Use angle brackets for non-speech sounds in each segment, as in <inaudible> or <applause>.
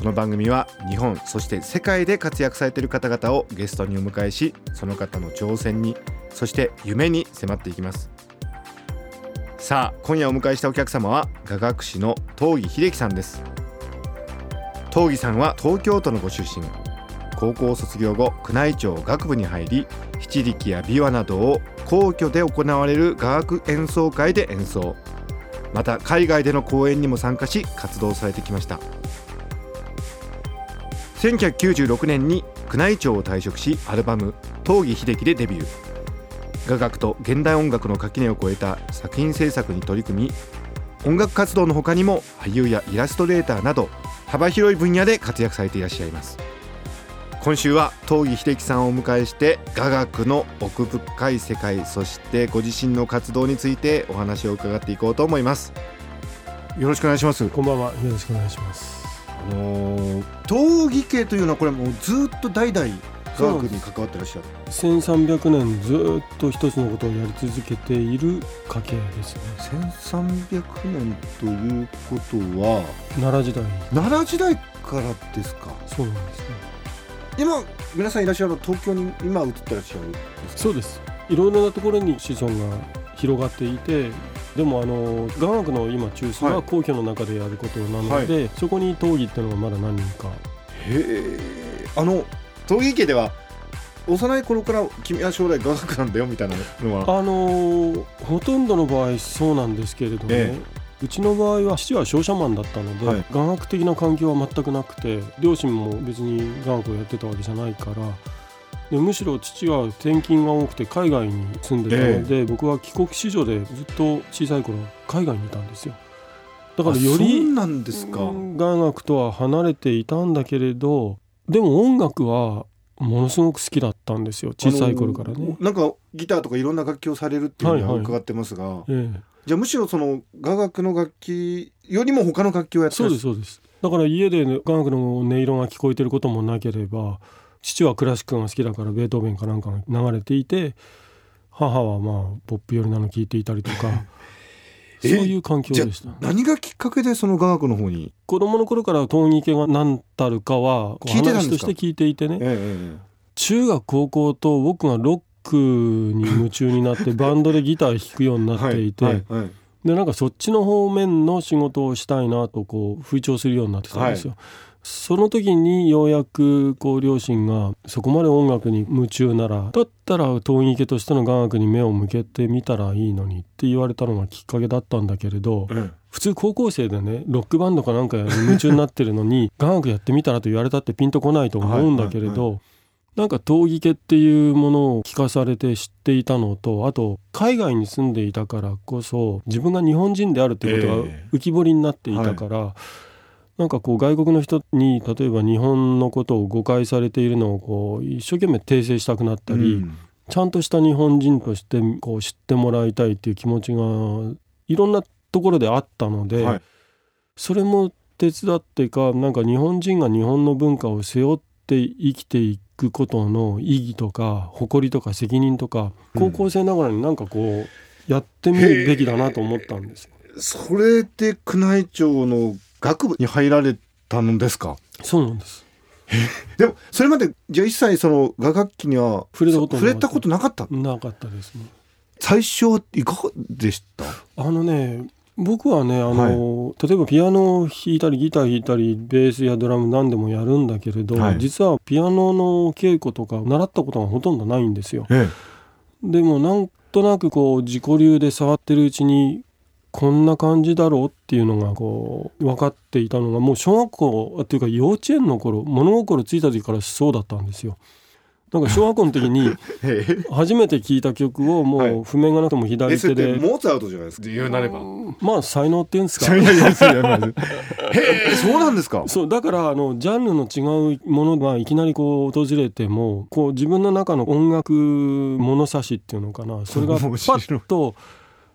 この番組は日本そして世界で活躍されている方々をゲストにお迎えしその方の挑戦にそして夢に迫っていきます。さあ今夜お迎えしたお客様は雅楽師の東儀秀樹さんです。東儀さんは東京都のご出身。高校卒業後宮内庁学部に入り七力や琵琶などを皇居で行われる雅楽演奏会で演奏。また海外での公演にも参加し活動されてきました。1996年に宮内庁を退職しアルバム「東儀秀樹」でデビュー。雅楽と現代音楽の垣根を越えた作品制作に取り組み音楽活動の他にも俳優やイラストレーターなど幅広い分野で活躍されていらっしゃいます。今週は東儀秀樹さんをお迎えして雅楽の奥深い世界そしてご自身の活動についてお話を伺っていこうと思います。よろしくお願いします。こんばんは。よろしくお願いします。あのー、闘技系というのはこれもうずっと代々科学に関わってらっしゃる。1300年ずっと一つのことをやり続けている家系ですね。1300年ということは奈良時代。奈良時代からですか？そうなんですね。今皆さんいらっしゃる東京に今移ってらっしゃるそうです。いろいろなところに子孫が広がっていてでもあの雅楽の今中枢は皇居の中でやることなので、はい、そこに闘技っていうのがまだ何人か。へえ。あの闘技家では幼い頃から君は将来雅楽なんだよみたいなのは？あのほとんどの場合そうなんですけれどもね、ええ。うちの場合は父は商社マンだったので、はい、雅楽的な環境は全くなくて両親も別に雅楽をやってたわけじゃないからでむしろ父は転勤が多くて海外に住んでたので、え。ー、僕は帰国子女でずっと小さい頃海外にいたんですよ。だからよりなんですか。雅楽とは離れていたんだけれどでも音楽はものすごく好きだったんですよ小さい頃からね。なんかギターとかいろんな楽器をされるっていうのは伺ってますが、はいはいええ、じゃあむしろその雅楽の楽器よりも他の楽器をやってそうですそうです。だから家で、ね、雅楽の音色が聞こえてることもなければ父はクラシックが好きだからベートーベンかなんかが流れていて母はまあポップ寄りなの聞いていたりとか <laughs> そういう環境でした。何がきっかけでその雅楽の方に？子供の頃から闘技系が何たるかは話として聞いていてね、ええ、中学高校と僕がロックに夢中になって <laughs> バンドでギター弾くようになっていて、はいはいはい、でなんかそっちの方面の仕事をしたいなとこう吹聴するようになってたんですよ。はいその時にようやくこう両親がそこまで音楽に夢中ならだったら陶芸家としての雅楽に目を向けてみたらいいのにって言われたのがきっかけだったんだけれど、うん、普通高校生でねロックバンドかなんか夢中になってるのに雅楽やってみたらと言われたってピンとこないと思うんだけれど、はいはいはい、なんか陶芸家っていうものを聞かされて知っていたのとあと海外に住んでいたからこそ自分が日本人であるっていうことが浮き彫りになっていたから。えーはいなんかこう外国の人に例えば日本のことを誤解されているのをこう一生懸命訂正したくなったり、うん、ちゃんとした日本人としてこう知ってもらいたいっていう気持ちがいろんなところであったので、はい、それも手伝ってかなんか日本人が日本の文化を背負って生きていくことの意義とか誇りとか責任とか、高校生ながらになんかこうやってみるべきだなと思ったんです。それで宮内庁の学部に入られたのですか？そうなんです。でもそれまでじゃあ一切その雅楽器には触れたこと触れたことなかった？なかったですね。最初いかがでした？あのね僕はねあの、はい、例えばピアノを弾いたりギター弾いたりベースやドラム何でもやるんだけれど、はい、実はピアノの稽古とか習ったことがほとんどないんですよ。ええ、でもなんとなくこう自己流で触ってるうちにこんな感じだろうっていうのがこう分かっていたのがもう小学校っていうか幼稚園の頃物心ついた時からそうだったんですよ。なんか小学校の時に <laughs> 初めて聴いた曲をもう譜面がなくても左手で、モーツァルトじゃないですか？言うなればまあ才能っていうんですか。<laughs> へえそうなんですか。そうだからあのジャンルの違うものがいきなりこう訪れてもこう自分の中の音楽物差しっていうのかな。それがパッと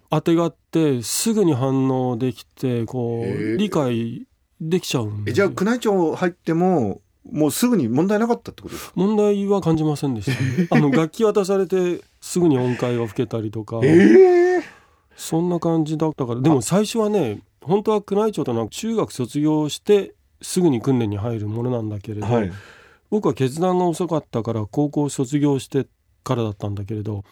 当てがってすぐに反応できてこう理解できちゃうんで。じゃあ宮内庁入ってももうすぐに問題なかったってことですか？問題は感じませんでした、<laughs> あの楽器渡されてすぐに音階が吹けたりとか、え。ー、そんな感じだったから。でも最初はね本当は宮内庁とな中学卒業してすぐに訓練に入るものなんだけれど、はい、僕は決断が遅かったから高校卒業してからだったんだけれど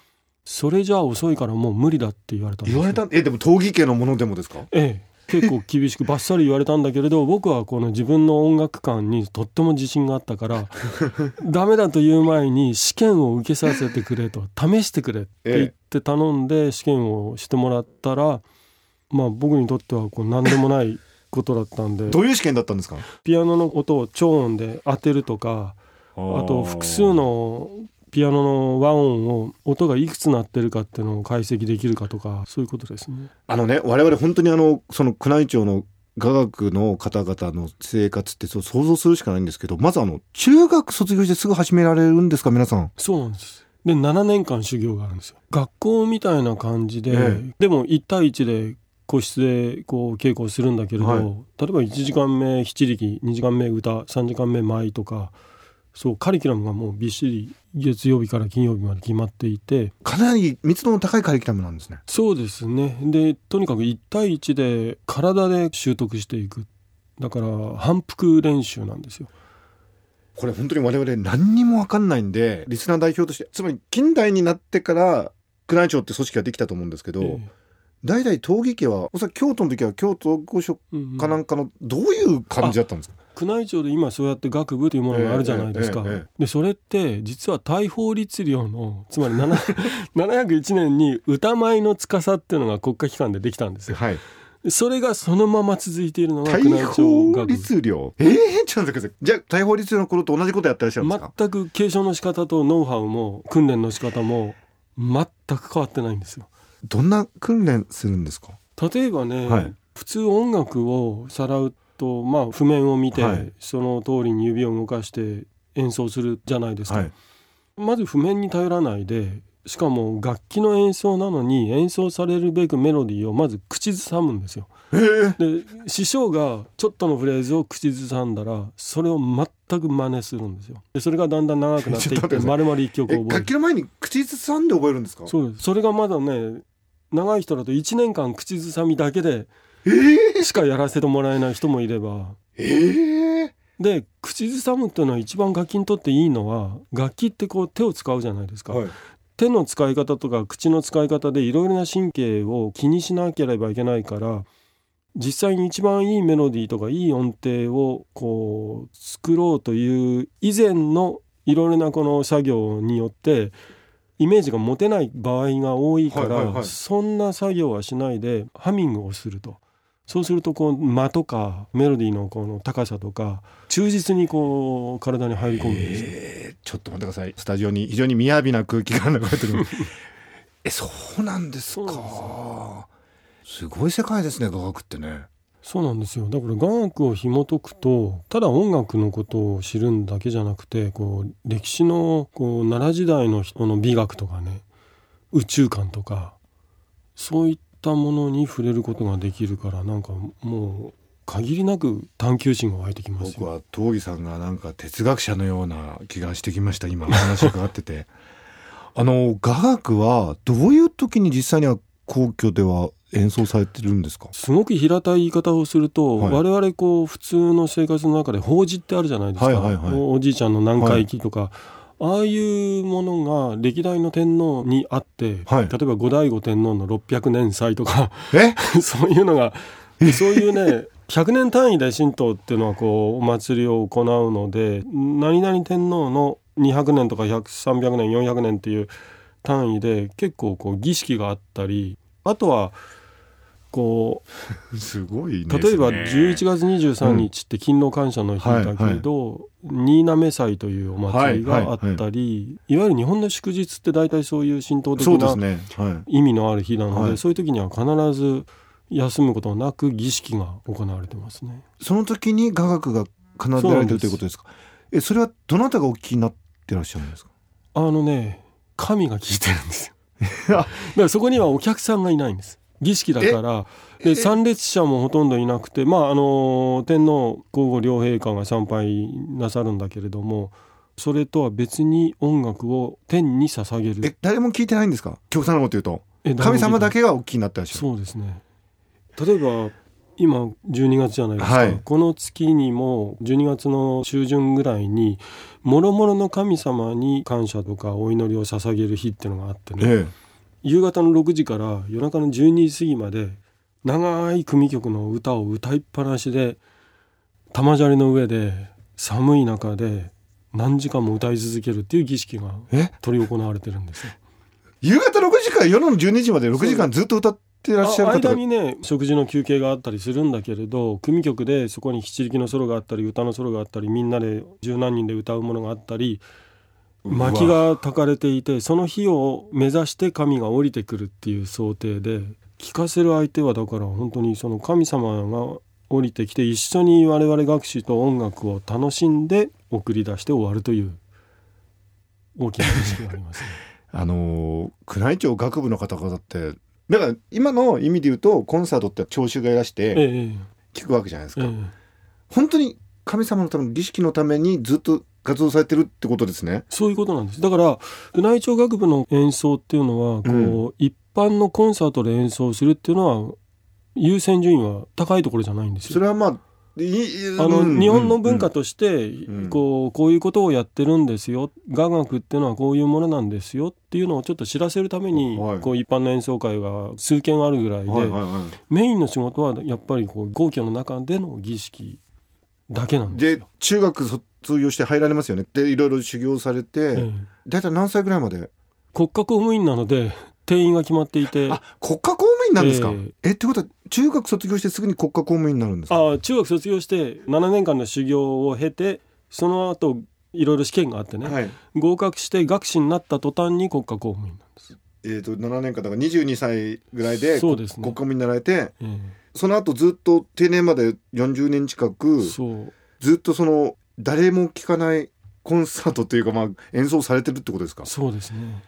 それじゃあ遅いからもう無理だって言われた言われた？えでも闘技系のものでもですか？ええ。結構厳しくバッサリ言われたんだけれど <laughs> 僕はこの自分の音楽観にとっても自信があったから <laughs> ダメだという前に試験を受けさせてくれと試してくれって言って頼んで試験をしてもらったらまあ僕にとってはこう何でもないことだったんで。どういう試験だったんですか？ピアノの音を超音で当てるとかあと複数のピアノの和音を音がいくつ鳴ってるかっていうのを解析できるかとかそういうことですね。あのね我々本当にあのその宮内庁の雅楽の方々の生活って想像するしかないんですけどまずあの中学卒業してすぐ始められるんですか皆さん？そうなんですで7年間修行があるんですよ。学校みたいな感じで、ええ、でも1対1で個室でこう稽古をするんだけれど、はい、例えば1時間目七力2時間目歌3時間目舞とかそうカリキュラムがもうびっしり月曜日から金曜日まで決まっていて。かなり密度の高いカリキュラムなんですね。そうですね。でとにかく1対1で体で習得していく。だから反復練習なんですよ。これ本当に我々何にも分かんないんでリスナー代表としてつまり近代になってから宮内庁って組織ができたと思うんですけど、えー代々闘技家はおそらく京都の時は京都御所かなんかのどういう感じだったんですか、宮内庁で今そうやって学部というものがあるじゃないですか、でそれって実は大法律令のつまり701 <laughs> 年に歌舞の司っていうのが国家機関でできたんですよ。はい。それがそのまま続いているのが宮内庁学律令ええ？ー、ちょっと待ってください。じゃあ大法律令の頃と同じことやってらっしゃるんですか全く継承の仕方とノウハウも訓練の仕方も全く変わってないんですよ。どんな訓練するんですか？例えばね、はい、普通音楽をさらうとまあ譜面を見て、はい、その通りに指を動かして演奏するじゃないですか、はい、まず譜面に頼らないでしかも楽器の演奏なのに演奏されるべくメロディーをまず口ずさむんですよ。で師匠がちょっとのフレーズを口ずさんだらそれを全く真似するんですよ。でそれがだんだん長くなっていって丸々一曲覚える。楽器の前に口ずさんで覚えるんですか？そうです。それがまだね長い人だと1年間口ずさみだけでしかやらせてもらえない人もいれば。えー、で口ずさむっていうのは一番楽器にとっていいのは楽器ってこう手を使うじゃないですか。はい手の使い方とか口の使い方でいろいろな神経を気にしなければいけないから実際に一番いいメロディーとかいい音程をこう作ろうという以前のいろいろなこの作業によってイメージが持てない場合が多いから、そんな作業はしないでハミングをすると。そうするとこう間とかメロディーのこの高さとか忠実にこう体に入り込むんですよ、えー、ちょっと待ってください。スタジオに非常に雅な空気が流れてる。<laughs> えそうなんですか。すごい世界ですね雅楽ってね。そうなんですよ。だから雅楽を紐解くとただ音楽のことを知るんだけじゃなくてこう歴史のこう奈良時代の人の美学とかね宇宙観とかそういったものに触れることができるからなんかもう限りなく探求心が湧いてきます僕は東儀さんがなんか哲学者のような気がしてきました今お話伺ってて。<laughs> あの雅楽はどういう時に実際には皇居では演奏されてるんですか？すごく平たい言い方をすると、はい、我々こう普通の生活の中で法事ってあるじゃないですか、はいはいはい、おじいちゃんの南海忌とか、はいああいうものが歴代の天皇にあって、はい、例えば後醍醐天皇の600年祭とか <laughs> そういうのがそういうね100年単位で神道っていうのはこうお祭りを行うので何々天皇の200年とか300年400年っていう単位で結構こう儀式があったりあとはこうすごい、ね、例えば11月23日って勤労感謝の日だけど、うんはい、新滑祭というお祭りがあったり、はいはい、い。わゆる日本の祝日って大体そういう神道的な意味のある日なのでそういう時には必ず休むことなく儀式が行われてますね。その時に雅楽が奏でられてるということですか？えそれはどなたがお聞きになってらっしゃるんですか？あのね神が聞いてるんですよ。<laughs> だからそこにはお客さんがいないんです儀式だから。で参列者もほとんどいなくてまああの天皇皇后両陛下が参拝なさるんだけれどもそれとは別に音楽を天に捧げる。え誰も聞いてないんですか？極端なこと言うと。神様だけがお聞きになってらっしゃるそうですね。例えば今12月じゃないですか、はい、この月にも12月の中旬ぐらいにもろもろの神様に感謝とかお祈りを捧げる日っていうのがあってね、ええ、夕方の6時から夜中の12時過ぎまで長い組曲の歌を歌いっぱなしで玉砂利の上で寒い中で何時間も歌い続けるっていう儀式が執り行われてるんですよ。夕方6時から夜の12時まで6時間ずっと歌ってらっしゃる間にね食事の休憩があったりするんだけれど組曲でそこに七力のソロがあったり歌のソロがあったりみんなで十何人で歌うものがあったり薪が焚かれていてその日を目指して神が降りてくるっていう想定で聞かせる相手はだから本当にその神様が降りてきて一緒に我々学士と音楽を楽しんで送り出して終わるという大きな意識がありますね。<laughs> あの宮内庁学部の方々ってだから今の意味で言うとコンサートって聴衆がいらして聞くわけじゃないですか、ええ、本当に神様のための儀式のためにずっと活動されてるってことですね。そういうことなんです。だから宮内庁学部の演奏っていうのはこう、うん、一般のコンサートで演奏するっていうのは優先順位は高いところじゃないんですよ。それはまああの、うん、日本の文化として、うん、こうこういうことをやってるんですよ。雅楽っていうのはこういうものなんですよっていうのをちょっと知らせるために、はい、こう一般の演奏会が数件あるぐらいで、はいはいはい、メインの仕事はやっぱりこう皇居の中での儀式だけなんですで中学卒業して入られますよねでいろいろ修行されて、大体何歳ぐらいまで？国家公務員なので定員が決まっていて。あ国家公務員なんですか、えー、えってことは中学卒業してすぐに国家公務員になるんですか？あ中学卒業して7年間の修行を経てその後いろいろ試験があってね、はい、合格して学士になった途端に国家公務員なんです。えーと、と7年間だから22歳ぐらいでそうです、ね、国家公務員になられて、えー、その後ずっと定年まで40年近くずっとその誰も聴かないコンサートというか、まあ、演奏されてるってことですか？そうですね。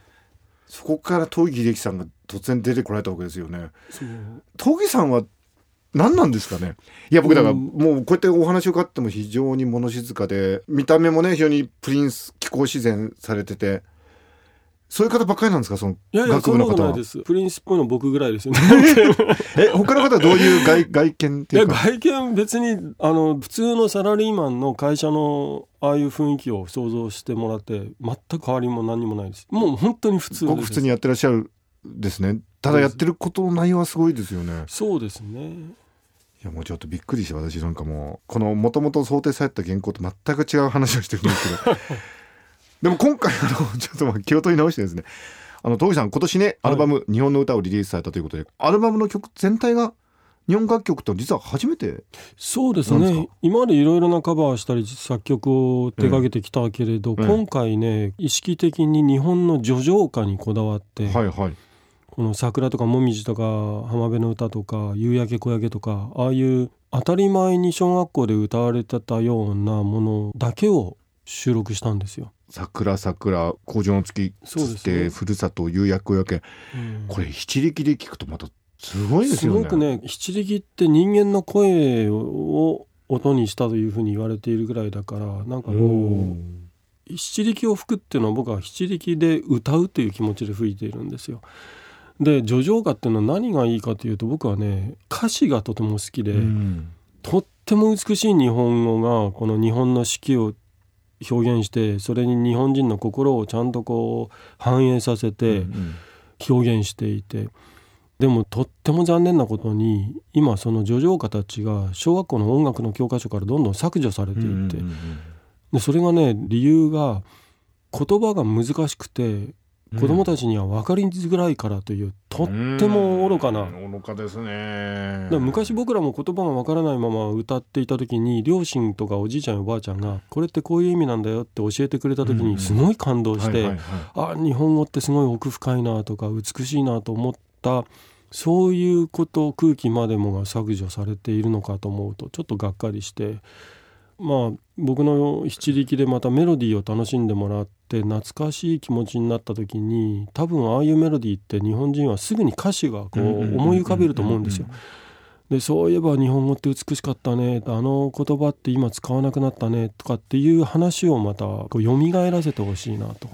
そこから東儀秀樹さんが突然出てこられたわけですよね。東儀さんは何なんですかね？いや僕だからもうこうやってお話を伺っても非常に物静かで見た目もね非常にプリンス気候自然されててそういう方ばっかりなんですか？その学部の方は。プリンスっぽいの僕ぐらいですよね。<laughs> え他の方はどういう外 <laughs> 外見っていうか？外見別にあの普通のサラリーマンの会社のああいう雰囲気を想像してもらって全く変わりも何もないです。もう本当に普通ごく普通にやってらっしゃるですね。ただやってることの内容はすごいですよね。そうですね。いやもうちょっとびっくりして私なんかもうこのもともと想定された原稿と全く違う話をしてるんですけどでも今回あの <laughs> ちょっと気を取り直してですね。あの東さん今年ねアルバム、日本の歌」をリリースされたということでアルバムの曲全体が日本楽曲と実は初めてそうですね。今までいろいろなカバーしたり作曲を手掛けてきたけれど、今回ね意識的に日本の叙情歌にこだわって、はいはい、この桜とかもみじとか浜辺の歌とか夕焼け小焼けとかああいう当たり前に小学校で歌われてたようなものだけを収録したんですよ。桜桜工場の月つって、ね、ふるさと夕焼け焼け、うん、これ七力で聞くとまたすごいですよね。すごくね七力って人間の声を音にしたというふうに言われているぐらいだからなんかこう七力を吹くっていうのは僕は七力で歌うという気持ちで吹いているんですよ。で叙情歌っていうのは何がいいかというと僕はね歌詞がとても好きで、うん、とっても美しい日本語がこの日本の四季を表現してそれに日本人の心をちゃんとこう反映させて表現していて、でもとっても残念なことに今その叙情歌たちが小学校の音楽の教科書からどんどん削除されていって、でそれがね理由が言葉が難しくて子供たちには分かりづらいからというとっても愚かな。愚かですね。昔僕らも言葉が分からないまま歌っていた時に両親とかおじいちゃんやおばあちゃんがこれってこういう意味なんだよって教えてくれた時にすごい感動してあ日本語ってすごい奥深いなとか美しいなと思ったそういうこと空気までもが削除されているのかと思うとちょっとがっかりしてまあ僕の七力でまたメロディーを楽しんでもらって懐かしい気持ちになった時に多分ああいうメロディーって日本人はすぐに歌詞がこう思い浮かべると思うんですよ。でそういえば日本語って美しかったねあの言葉って今使わなくなったねとかっていう話をまたこう蘇らせてほしいなと。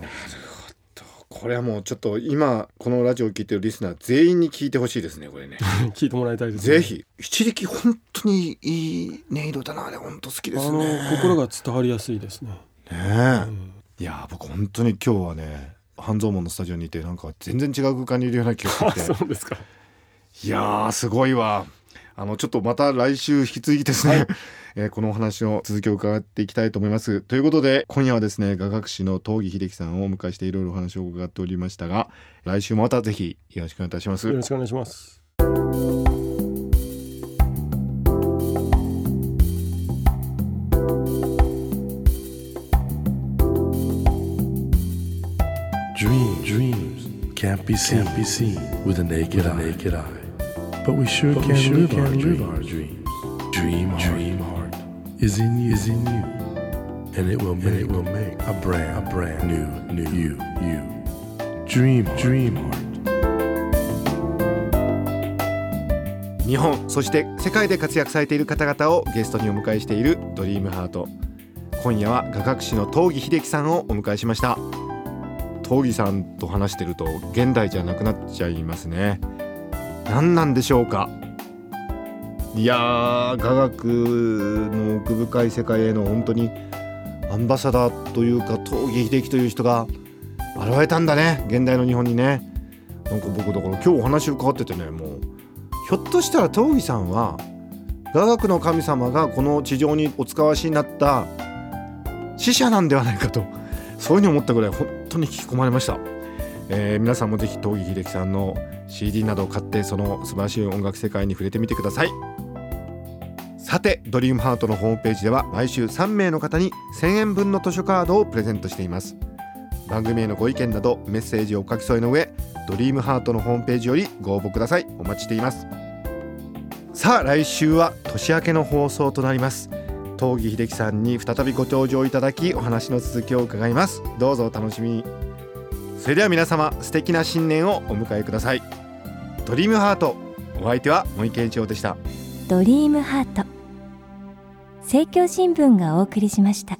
これはもうちょっと今このラジオを聞いてるリスナー全員に聞いてほしいですねこれね。<laughs> 聞いてもらいたいです、ね、ぜひ。七力本当にいい音色だなあれ。本当好きですね。心が伝わりやすいですね。ねえ、うん、いや僕本当に今日はね半蔵門のスタジオにいてなんか全然違う空間にいるような気がして。<laughs> そうですか。いやすごいわ。あのちょっとまた来週引き続きですね、はい、えー、このお話の続きを伺っていきたいと思いますということで今夜はですね雅楽師の東儀秀樹さんをお迎えしていろいろお話を伺っておりましたが来週もまたぜひよろしくお願いいたしますよろしくお願いします「Dreams, dreams can't be seen, can't be seen with a naked, with a naked eye. eye. But we sure but can, we sure live, can our live our dreams. Dream, dream heart is in you, is in you, and it will make, it will make a brand, a brand new, new you, you. Dream, dream heart. 日本そして世界で活躍されている方々をゲストにお迎えしているドリームハート今夜は雅楽師の東儀秀樹さんをお迎えしました。東儀さんと話してると現代じゃなくなっちゃいますね。何なんでしょうか？いやー雅楽の奥深い世界への本当にアンバサダーというか東儀秀樹という人が現れたんだね。現代の日本にね。なんか僕だから今日お話伺っててねもうひょっとしたら東儀さんは雅楽の神様がこの地上にお使わしになった死者なんではないかとそういうふうに思ったぐらい本当に引き込まれました、えー、皆さんもぜひ東儀秀樹さんの CD などを買ってその素晴らしい音楽世界に触れてみてください。さてドリームハートのホームページでは毎週3名の方に1000円分の図書カードをプレゼントしています。番組へのご意見などメッセージをお書き添えの上ドリームハートのホームページよりご応募ください。お待ちしています。さあ来週は年明けの放送となります。東儀秀樹さんに再びご登場いただきお話の続きを伺います。どうぞお楽しみに。それでは皆様素敵な新年をお迎えください。ドリームハートお相手は森健一郎でした。ドリームハート。政教新聞がお送りしました。